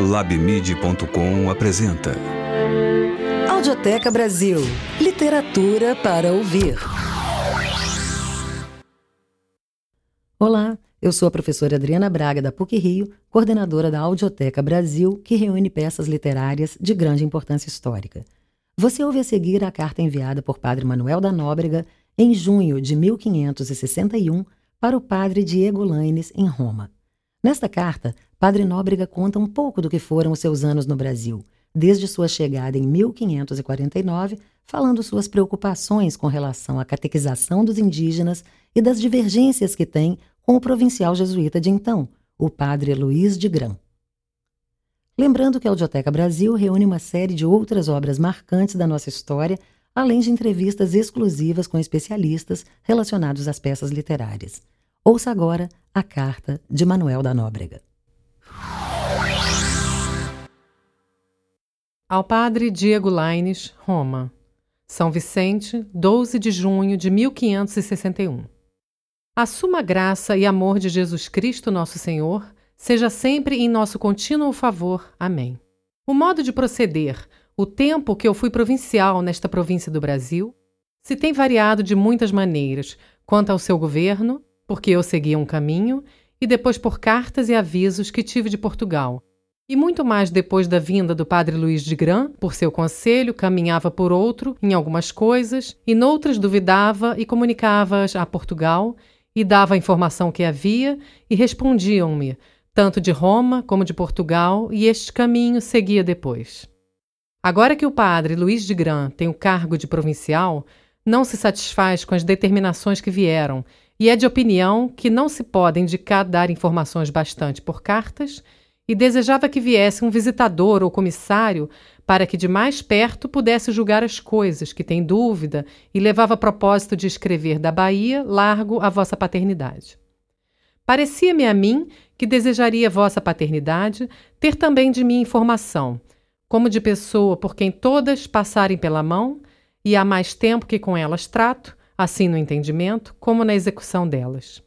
Labmid.com apresenta Audioteca Brasil Literatura para ouvir. Olá, eu sou a professora Adriana Braga da PUC Rio, coordenadora da Audioteca Brasil, que reúne peças literárias de grande importância histórica. Você ouve a seguir a carta enviada por Padre Manuel da Nóbrega em junho de 1561 para o padre Diego Laines, em Roma. Nesta carta, Padre Nóbrega conta um pouco do que foram os seus anos no Brasil, desde sua chegada em 1549, falando suas preocupações com relação à catequização dos indígenas e das divergências que tem com o provincial jesuíta de então, o padre Luiz de Gran. Lembrando que a Audioteca Brasil reúne uma série de outras obras marcantes da nossa história, além de entrevistas exclusivas com especialistas relacionados às peças literárias. Ouça agora a carta de Manuel da Nóbrega. Ao Padre Diego Laines, Roma. São Vicente, 12 de junho de 1561. A suma graça e amor de Jesus Cristo, nosso Senhor, seja sempre em nosso contínuo favor. Amém. O modo de proceder, o tempo que eu fui provincial nesta província do Brasil, se tem variado de muitas maneiras, quanto ao seu governo, porque eu seguia um caminho, e depois por cartas e avisos que tive de Portugal. E muito mais depois da vinda do padre Luís de Gran, por seu conselho, caminhava por outro em algumas coisas, e noutras duvidava e comunicava-as a Portugal, e dava a informação que havia, e respondiam-me, tanto de Roma como de Portugal, e este caminho seguia depois. Agora que o padre Luís de Gran tem o cargo de provincial, não se satisfaz com as determinações que vieram e é de opinião que não se pode indicar dar informações bastante por cartas e desejava que viesse um visitador ou comissário para que de mais perto pudesse julgar as coisas, que tem dúvida, e levava a propósito de escrever da Bahia largo a vossa paternidade. Parecia-me a mim que desejaria vossa paternidade ter também de mim informação, como de pessoa por quem todas passarem pela mão, e há mais tempo que com elas trato, assim no entendimento como na execução delas.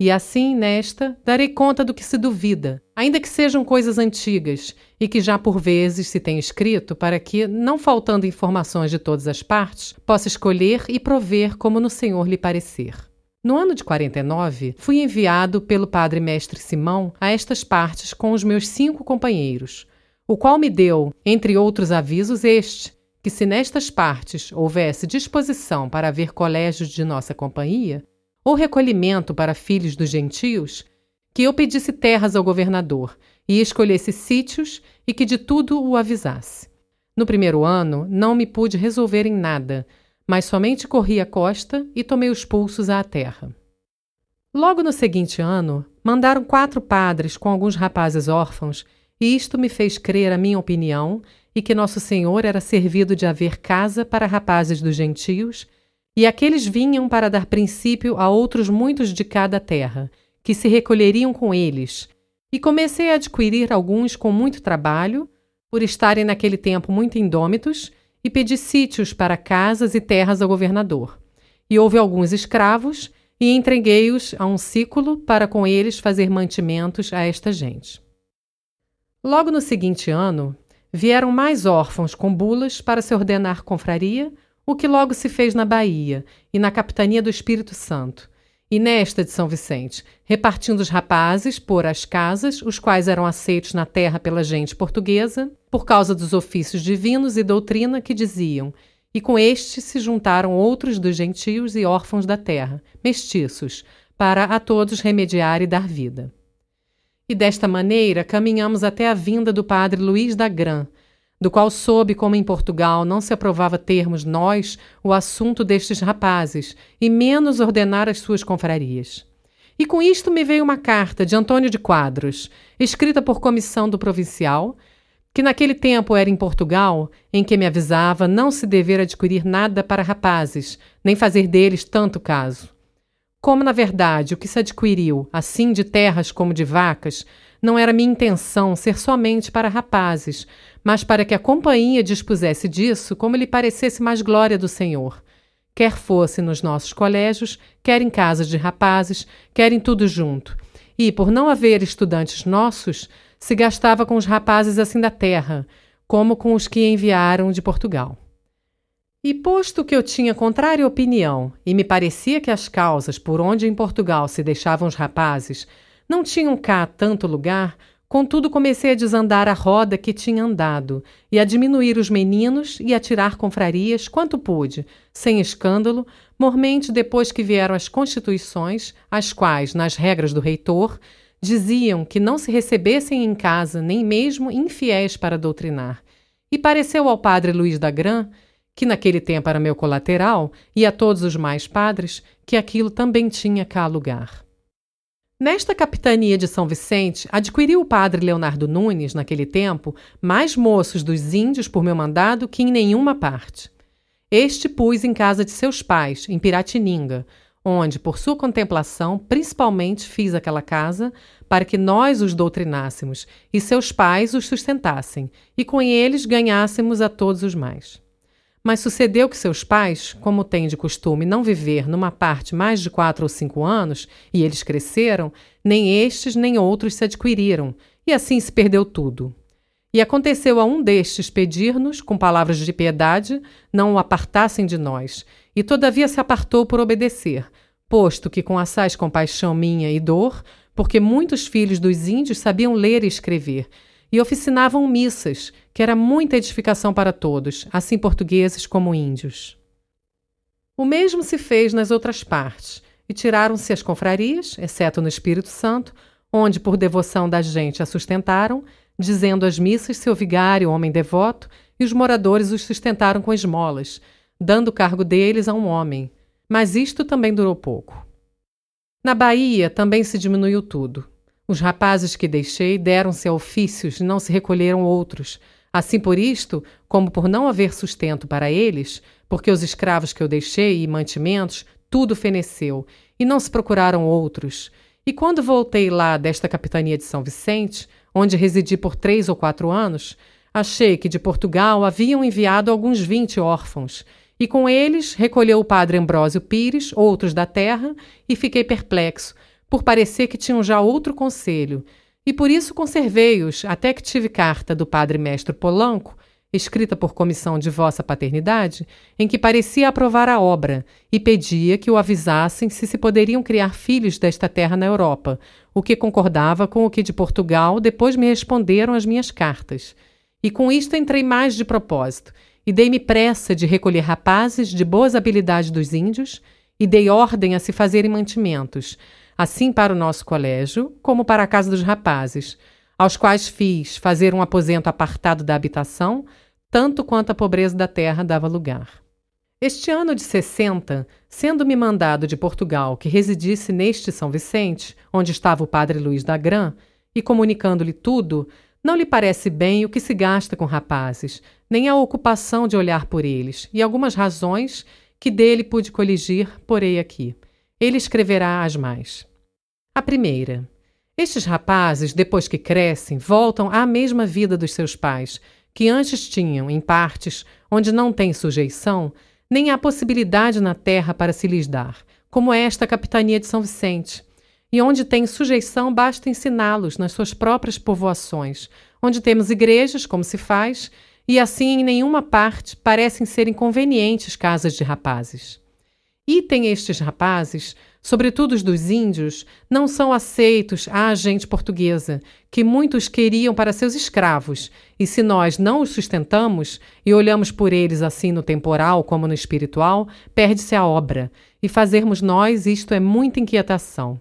E assim, nesta, darei conta do que se duvida, ainda que sejam coisas antigas e que já por vezes se tem escrito, para que, não faltando informações de todas as partes, possa escolher e prover como no Senhor lhe parecer. No ano de 49, fui enviado pelo padre mestre Simão a estas partes com os meus cinco companheiros, o qual me deu, entre outros avisos, este, que se nestas partes houvesse disposição para haver colégios de nossa companhia, ou recolhimento para filhos dos gentios, que eu pedisse terras ao governador e escolhesse sítios e que de tudo o avisasse. No primeiro ano, não me pude resolver em nada, mas somente corri a costa e tomei os pulsos à terra. Logo no seguinte ano, mandaram quatro padres com alguns rapazes órfãos, e isto me fez crer a minha opinião e que Nosso Senhor era servido de haver casa para rapazes dos gentios, e aqueles vinham para dar princípio a outros muitos de cada terra, que se recolheriam com eles, e comecei a adquirir alguns com muito trabalho, por estarem naquele tempo muito indômitos, e pedi sítios para casas e terras ao governador. E houve alguns escravos, e entreguei-os a um ciclo para com eles fazer mantimentos a esta gente. Logo no seguinte ano, Vieram mais órfãos com bulas para se ordenar confraria, o que logo se fez na Bahia e na capitania do Espírito Santo, e nesta de São Vicente, repartindo os rapazes por as casas, os quais eram aceitos na terra pela gente portuguesa, por causa dos ofícios divinos e doutrina que diziam, e com este se juntaram outros dos gentios e órfãos da terra, mestiços, para a todos remediar e dar vida. E desta maneira caminhamos até a vinda do padre Luís da Gran, do qual soube como em Portugal não se aprovava termos nós o assunto destes rapazes, e menos ordenar as suas confrarias. E com isto me veio uma carta de Antônio de Quadros, escrita por comissão do provincial, que naquele tempo era em Portugal, em que me avisava não se dever adquirir nada para rapazes, nem fazer deles tanto caso. Como, na verdade, o que se adquiriu, assim de terras como de vacas, não era minha intenção ser somente para rapazes, mas para que a companhia dispusesse disso como lhe parecesse mais glória do Senhor. Quer fosse nos nossos colégios, quer em casas de rapazes, quer em tudo junto. E, por não haver estudantes nossos, se gastava com os rapazes assim da terra, como com os que enviaram de Portugal. E posto que eu tinha contrária opinião e me parecia que as causas por onde em Portugal se deixavam os rapazes não tinham cá tanto lugar, contudo comecei a desandar a roda que tinha andado e a diminuir os meninos e a tirar confrarias quanto pude, sem escândalo, mormente depois que vieram as constituições, as quais, nas regras do reitor, diziam que não se recebessem em casa nem mesmo infiéis para doutrinar. E pareceu ao padre Luís da Gran que naquele tempo era meu colateral, e a todos os mais padres, que aquilo também tinha cá lugar. Nesta capitania de São Vicente, adquiriu o padre Leonardo Nunes, naquele tempo, mais moços dos índios por meu mandado que em nenhuma parte. Este pus em casa de seus pais, em Piratininga, onde, por sua contemplação, principalmente fiz aquela casa para que nós os doutrinássemos e seus pais os sustentassem, e com eles ganhássemos a todos os mais. Mas sucedeu que seus pais, como têm de costume não viver numa parte mais de quatro ou cinco anos, e eles cresceram, nem estes nem outros se adquiriram, e assim se perdeu tudo. E aconteceu a um destes pedir-nos, com palavras de piedade, não o apartassem de nós, e todavia se apartou por obedecer, posto que com assaz compaixão minha e dor, porque muitos filhos dos índios sabiam ler e escrever, e oficinavam missas, que era muita edificação para todos, assim portugueses como índios. O mesmo se fez nas outras partes, e tiraram-se as confrarias, exceto no Espírito Santo, onde por devoção da gente a sustentaram, dizendo as missas seu vigário, homem devoto, e os moradores os sustentaram com esmolas, dando o cargo deles a um homem. Mas isto também durou pouco. Na Bahia também se diminuiu tudo. Os rapazes que deixei deram-se a ofícios não se recolheram outros. Assim por isto, como por não haver sustento para eles, porque os escravos que eu deixei e mantimentos, tudo feneceu, e não se procuraram outros. E quando voltei lá desta capitania de São Vicente, onde residi por três ou quatro anos, achei que de Portugal haviam enviado alguns vinte órfãos, e com eles recolheu o padre Ambrósio Pires, outros da terra, e fiquei perplexo, por parecer que tinham já outro conselho, e por isso conservei-os até que tive carta do padre mestre Polanco, escrita por comissão de vossa paternidade, em que parecia aprovar a obra e pedia que o avisassem se se poderiam criar filhos desta terra na Europa, o que concordava com o que de Portugal depois me responderam as minhas cartas. E com isto entrei mais de propósito, e dei-me pressa de recolher rapazes de boas habilidades dos índios, e dei ordem a se fazerem mantimentos, assim para o nosso colégio, como para a casa dos rapazes, aos quais fiz fazer um aposento apartado da habitação, tanto quanto a pobreza da terra dava lugar. Este ano de 60, sendo-me mandado de Portugal que residisse neste São Vicente, onde estava o padre Luís da Gran, e comunicando-lhe tudo, não lhe parece bem o que se gasta com rapazes, nem a ocupação de olhar por eles, e algumas razões que dele pude coligir, porei aqui. Ele escreverá as mais. A primeira. Estes rapazes, depois que crescem, voltam à mesma vida dos seus pais, que antes tinham, em partes, onde não tem sujeição, nem há possibilidade na terra para se lhes dar, como esta capitania de São Vicente. E onde tem sujeição, basta ensiná-los nas suas próprias povoações, onde temos igrejas, como se faz, e assim em nenhuma parte parecem ser inconvenientes casas de rapazes. E tem estes rapazes sobretudo os dos índios, não são aceitos à gente portuguesa, que muitos queriam para seus escravos, e se nós não os sustentamos e olhamos por eles assim no temporal como no espiritual, perde-se a obra, e fazermos nós isto é muita inquietação.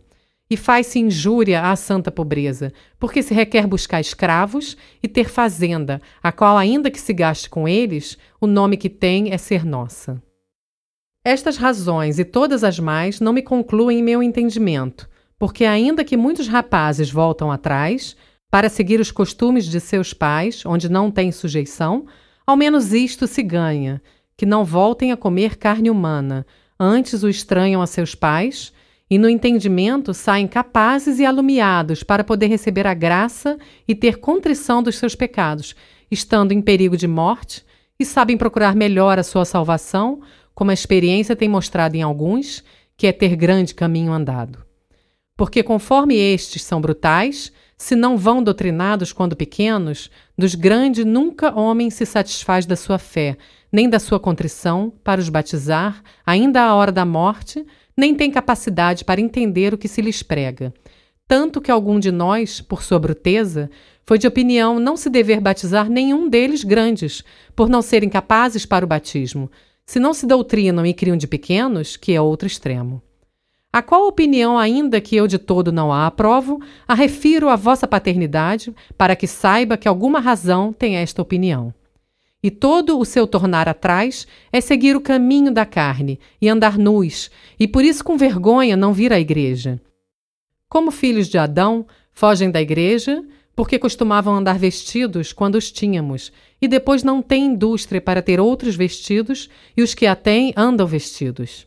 E faz-se injúria à santa pobreza, porque se requer buscar escravos e ter fazenda, a qual, ainda que se gaste com eles, o nome que tem é ser nossa. Estas razões e todas as mais não me concluem em meu entendimento, porque, ainda que muitos rapazes voltam atrás, para seguir os costumes de seus pais, onde não têm sujeição, ao menos isto se ganha, que não voltem a comer carne humana, antes o estranham a seus pais, e no entendimento saem capazes e alumiados para poder receber a graça e ter contrição dos seus pecados, estando em perigo de morte, e sabem procurar melhor a sua salvação, como a experiência tem mostrado em alguns, que é ter grande caminho andado. Porque conforme estes são brutais, se não vão doutrinados quando pequenos, dos grandes nunca homem se satisfaz da sua fé, nem da sua contrição, para os batizar, ainda à hora da morte, nem tem capacidade para entender o que se lhes prega. Tanto que algum de nós, por sua bruteza, foi de opinião não se dever batizar nenhum deles grandes, por não serem capazes para o batismo, se não se doutrinam e criam de pequenos, que é outro extremo. A qual opinião, ainda que eu de todo não a aprovo, a refiro à vossa paternidade, para que saiba que alguma razão tem esta opinião. E todo o seu tornar atrás é seguir o caminho da carne e andar nus, e por isso com vergonha não vir à igreja. Como filhos de Adão, fogem da igreja, porque costumavam andar vestidos quando os tínhamos, e depois não têm indústria para ter outros vestidos, e os que a têm andam vestidos.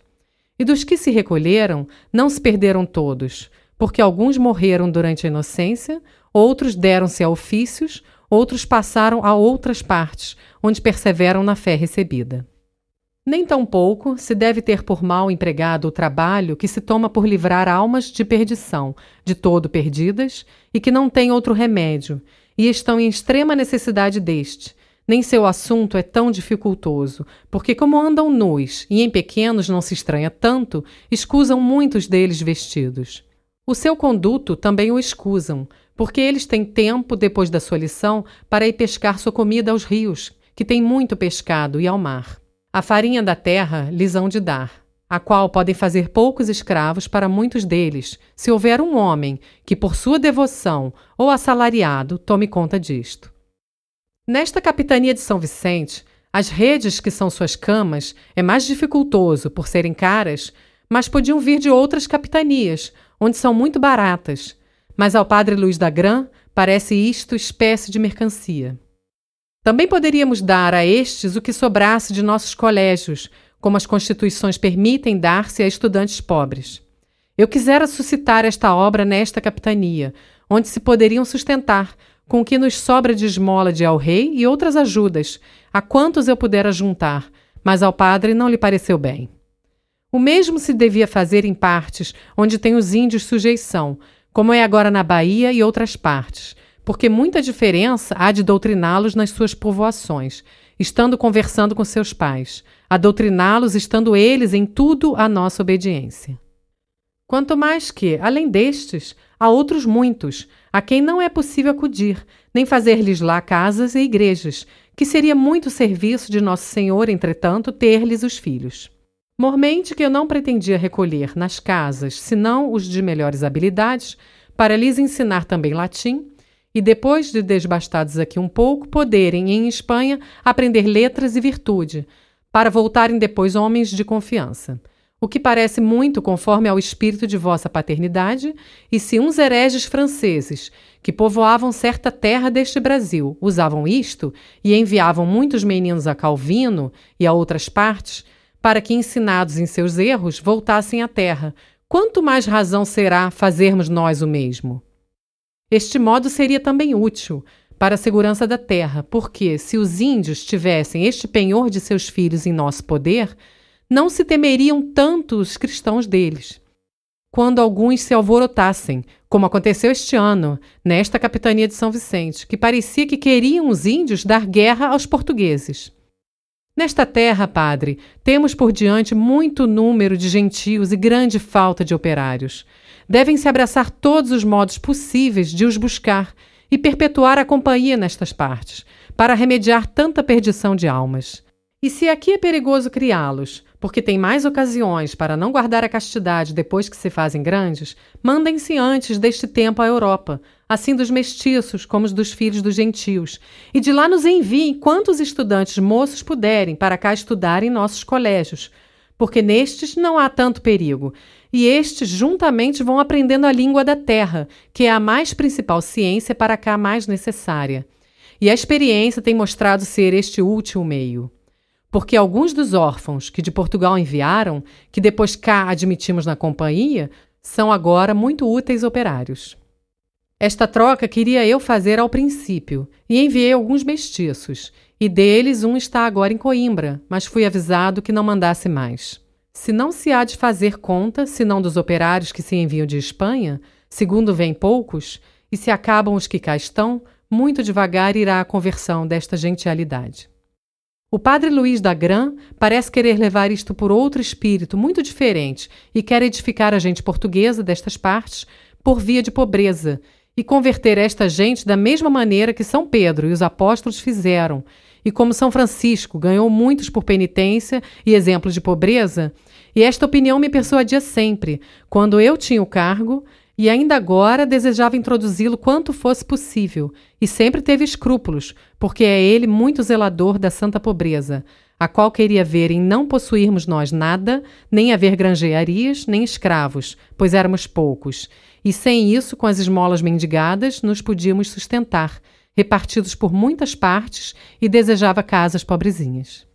E dos que se recolheram, não se perderam todos, porque alguns morreram durante a inocência, outros deram-se a ofícios, outros passaram a outras partes, onde perseveram na fé recebida. Nem tampouco se deve ter por mal empregado o trabalho que se toma por livrar almas de perdição, de todo perdidas, e que não têm outro remédio, e estão em extrema necessidade deste, nem seu assunto é tão dificultoso, porque, como andam nus e em pequenos não se estranha tanto, escusam muitos deles vestidos. O seu conduto também o escusam, porque eles têm tempo, depois da sua lição, para ir pescar sua comida aos rios, que têm muito pescado, e ao mar. A farinha da terra lhes hão de dar, a qual podem fazer poucos escravos para muitos deles, se houver um homem que, por sua devoção ou assalariado, tome conta disto. Nesta capitania de São Vicente, as redes que são suas camas é mais dificultoso por serem caras, mas podiam vir de outras capitanias, onde são muito baratas. Mas ao padre Luiz da Gran parece isto espécie de mercancia. Também poderíamos dar a estes o que sobrasse de nossos colégios, como as constituições permitem dar-se a estudantes pobres. Eu quisera suscitar esta obra nesta capitania, onde se poderiam sustentar, com o que nos sobra de esmola de al-rei e outras ajudas, a quantos eu pudera juntar, mas ao padre não lhe pareceu bem. O mesmo se devia fazer em partes onde tem os índios sujeição, como é agora na Bahia e outras partes, porque muita diferença há de doutriná-los nas suas povoações, estando conversando com seus pais, a doutriná-los estando eles em tudo a nossa obediência. Quanto mais que, além destes, há outros muitos, a quem não é possível acudir, nem fazer-lhes lá casas e igrejas, que seria muito serviço de Nosso Senhor, entretanto, ter-lhes os filhos. Mormente que eu não pretendia recolher nas casas, senão os de melhores habilidades, para lhes ensinar também latim, e depois de desbastados aqui um pouco, poderem, em Espanha, aprender letras e virtude, para voltarem depois homens de confiança o que parece muito conforme ao espírito de vossa paternidade, e se uns hereges franceses, que povoavam certa terra deste Brasil, usavam isto e enviavam muitos meninos a Calvino e a outras partes, para que, ensinados em seus erros, voltassem à terra, quanto mais razão será fazermos nós o mesmo? Este modo seria também útil para a segurança da terra, porque, se os índios tivessem este penhor de seus filhos em nosso poder, não se temeriam tanto os cristãos deles. Quando alguns se alvorotassem, como aconteceu este ano, nesta capitania de São Vicente, que parecia que queriam os índios dar guerra aos portugueses. Nesta terra, padre, temos por diante muito número de gentios e grande falta de operários. Devem-se abraçar todos os modos possíveis de os buscar e perpetuar a companhia nestas partes, para remediar tanta perdição de almas. E se aqui é perigoso criá-los, porque tem mais ocasiões para não guardar a castidade depois que se fazem grandes, mandem-se antes deste tempo à Europa, assim dos mestiços como os dos filhos dos gentios, e de lá nos enviem quantos estudantes moços puderem para cá estudar em nossos colégios, porque nestes não há tanto perigo, e estes juntamente vão aprendendo a língua da terra, que é a mais principal ciência para cá mais necessária. E a experiência tem mostrado ser este último meio porque alguns dos órfãos que de Portugal enviaram, que depois cá admitimos na companhia, são agora muito úteis operários. Esta troca queria eu fazer ao princípio, e enviei alguns mestiços, e deles um está agora em Coimbra, mas fui avisado que não mandasse mais. Se não se há de fazer conta, senão dos operários que se enviam de Espanha, segundo vêm poucos, e se acabam os que cá estão, muito devagar irá a conversão desta gentialidade. O padre Luiz da Gran parece querer levar isto por outro espírito muito diferente e quer edificar a gente portuguesa destas partes por via de pobreza e converter esta gente da mesma maneira que São Pedro e os apóstolos fizeram, e como São Francisco ganhou muitos por penitência e exemplos de pobreza, e esta opinião me persuadia sempre, quando eu tinha o cargo, e ainda agora desejava introduzi-lo quanto fosse possível, e sempre teve escrúpulos, porque é ele muito zelador da santa pobreza, a qual queria ver em não possuirmos nós nada, nem haver granjearias, nem escravos, pois éramos poucos, e sem isso, com as esmolas mendigadas, nos podíamos sustentar, repartidos por muitas partes, e desejava casas pobrezinhas.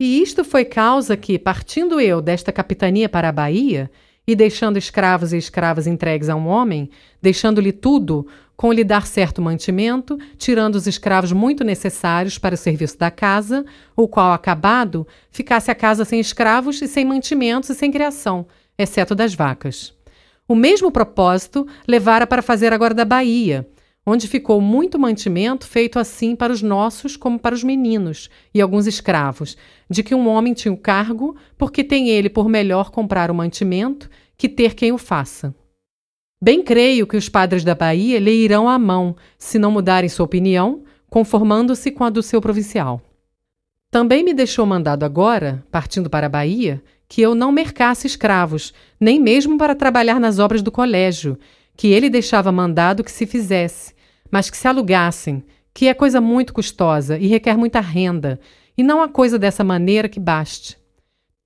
E isto foi causa que, partindo eu desta capitania para a Bahia, e deixando escravos e escravas entregues a um homem, deixando-lhe tudo, com lhe dar certo mantimento, tirando os escravos muito necessários para o serviço da casa, o qual, acabado, ficasse a casa sem escravos e sem mantimentos e sem criação, exceto das vacas. O mesmo propósito levara para fazer agora da Bahia, onde ficou muito mantimento feito assim para os nossos como para os meninos e alguns escravos, de que um homem tinha o cargo, porque tem ele por melhor comprar o mantimento que ter quem o faça. Bem creio que os padres da Bahia lhe irão à mão, se não mudarem sua opinião, conformando-se com a do seu provincial. Também me deixou mandado agora, partindo para a Bahia, que eu não mercasse escravos, nem mesmo para trabalhar nas obras do colégio, que ele deixava mandado que se fizesse, mas que se alugassem, que é coisa muito custosa e requer muita renda, e não há coisa dessa maneira que baste.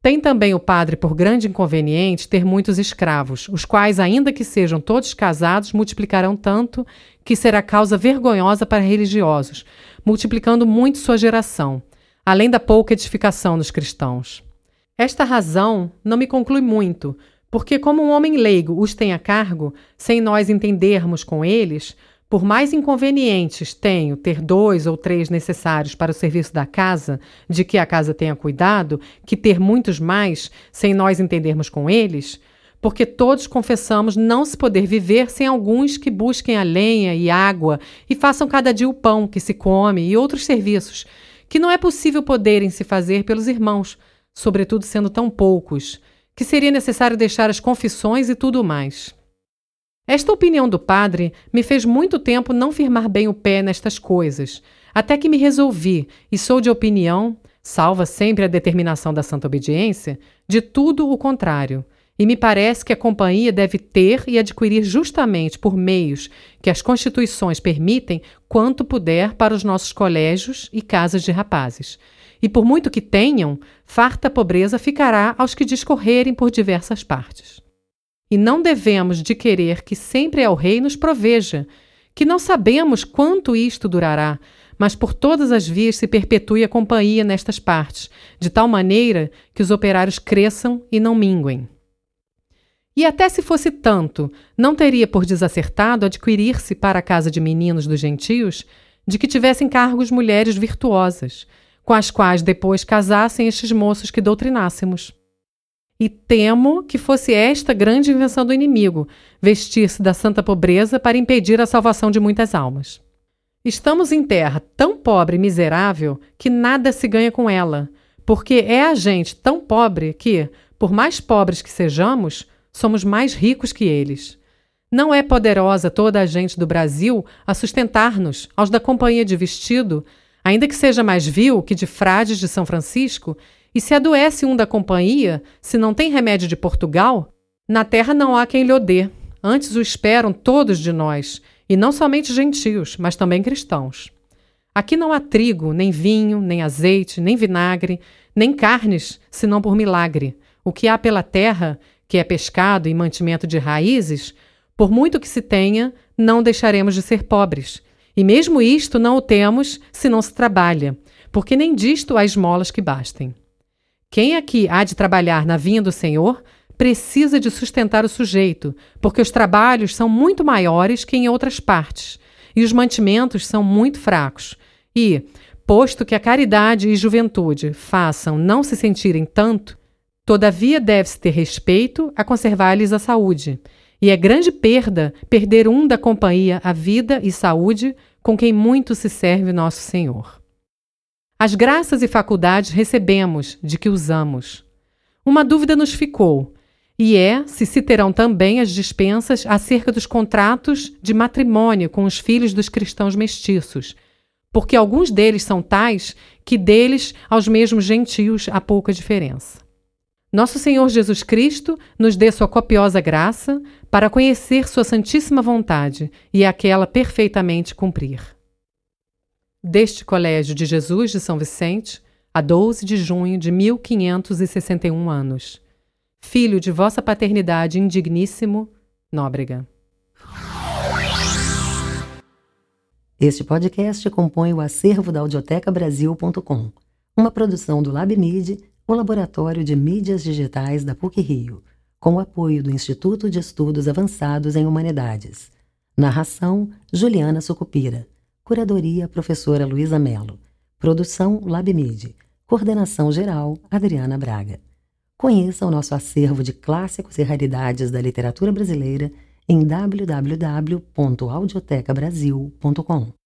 Tem também o padre por grande inconveniente ter muitos escravos, os quais, ainda que sejam todos casados, multiplicarão tanto que será causa vergonhosa para religiosos, multiplicando muito sua geração, além da pouca edificação dos cristãos. Esta razão não me conclui muito, porque, como um homem leigo os tem a cargo, sem nós entendermos com eles, por mais inconvenientes tenho ter dois ou três necessários para o serviço da casa, de que a casa tenha cuidado, que ter muitos mais, sem nós entendermos com eles, porque todos confessamos não se poder viver sem alguns que busquem a lenha e água e façam cada dia o pão que se come e outros serviços, que não é possível poderem se fazer pelos irmãos, sobretudo sendo tão poucos, que seria necessário deixar as confissões e tudo mais. Esta opinião do padre me fez muito tempo não firmar bem o pé nestas coisas, até que me resolvi, e sou de opinião, salva sempre a determinação da santa obediência, de tudo o contrário. E me parece que a companhia deve ter e adquirir justamente por meios que as constituições permitem quanto puder para os nossos colégios e casas de rapazes, e por muito que tenham, farta pobreza ficará aos que discorrerem por diversas partes. E não devemos de querer que sempre ao rei nos proveja, que não sabemos quanto isto durará, mas por todas as vias se perpetue a companhia nestas partes, de tal maneira que os operários cresçam e não minguem. E até se fosse tanto, não teria por desacertado adquirir-se para a casa de meninos dos gentios de que tivessem cargos mulheres virtuosas, com as quais depois casassem estes moços que doutrinássemos. E temo que fosse esta grande invenção do inimigo, vestir-se da santa pobreza para impedir a salvação de muitas almas. Estamos em terra tão pobre e miserável que nada se ganha com ela, porque é a gente tão pobre que, por mais pobres que sejamos, somos mais ricos que eles. Não é poderosa toda a gente do Brasil a sustentar-nos, aos da companhia de vestido, ainda que seja mais vil que de frades de São Francisco, e se adoece um da companhia, se não tem remédio de Portugal, na terra não há quem lhe dê. Antes o esperam todos de nós, e não somente gentios, mas também cristãos. Aqui não há trigo, nem vinho, nem azeite, nem vinagre, nem carnes, senão por milagre. O que há pela terra, que é pescado e mantimento de raízes, por muito que se tenha, não deixaremos de ser pobres e mesmo isto não o temos se não se trabalha, porque nem disto há esmolas que bastem. Quem aqui há de trabalhar na vinha do Senhor precisa de sustentar o sujeito, porque os trabalhos são muito maiores que em outras partes, e os mantimentos são muito fracos. E, posto que a caridade e juventude façam não se sentirem tanto, todavia deve-se ter respeito a conservar-lhes a saúde, e é grande perda perder um da companhia a vida e saúde com quem muito se serve nosso Senhor. As graças e faculdades recebemos de que usamos. Uma dúvida nos ficou, e é se se terão também as dispensas acerca dos contratos de matrimônio com os filhos dos cristãos mestiços, porque alguns deles são tais que deles aos mesmos gentios há pouca diferença. Nosso Senhor Jesus Cristo nos dê sua copiosa graça para conhecer sua santíssima vontade e aquela perfeitamente cumprir. Deste Colégio de Jesus de São Vicente, a 12 de junho de 1561 anos. Filho de vossa paternidade indigníssimo, Nóbrega. Este podcast compõe o acervo da audiotecabrasil.com, uma produção do LabMid, o laboratório de mídias digitais da PUC-Rio, com o apoio do Instituto de Estudos Avançados em Humanidades. Narração: Juliana Sucupira. Curadoria: Professora Luísa Melo. Produção: LabMid. Coordenação geral: Adriana Braga. Conheça o nosso acervo de clássicos e raridades da literatura brasileira em www.audiotecabrasil.com.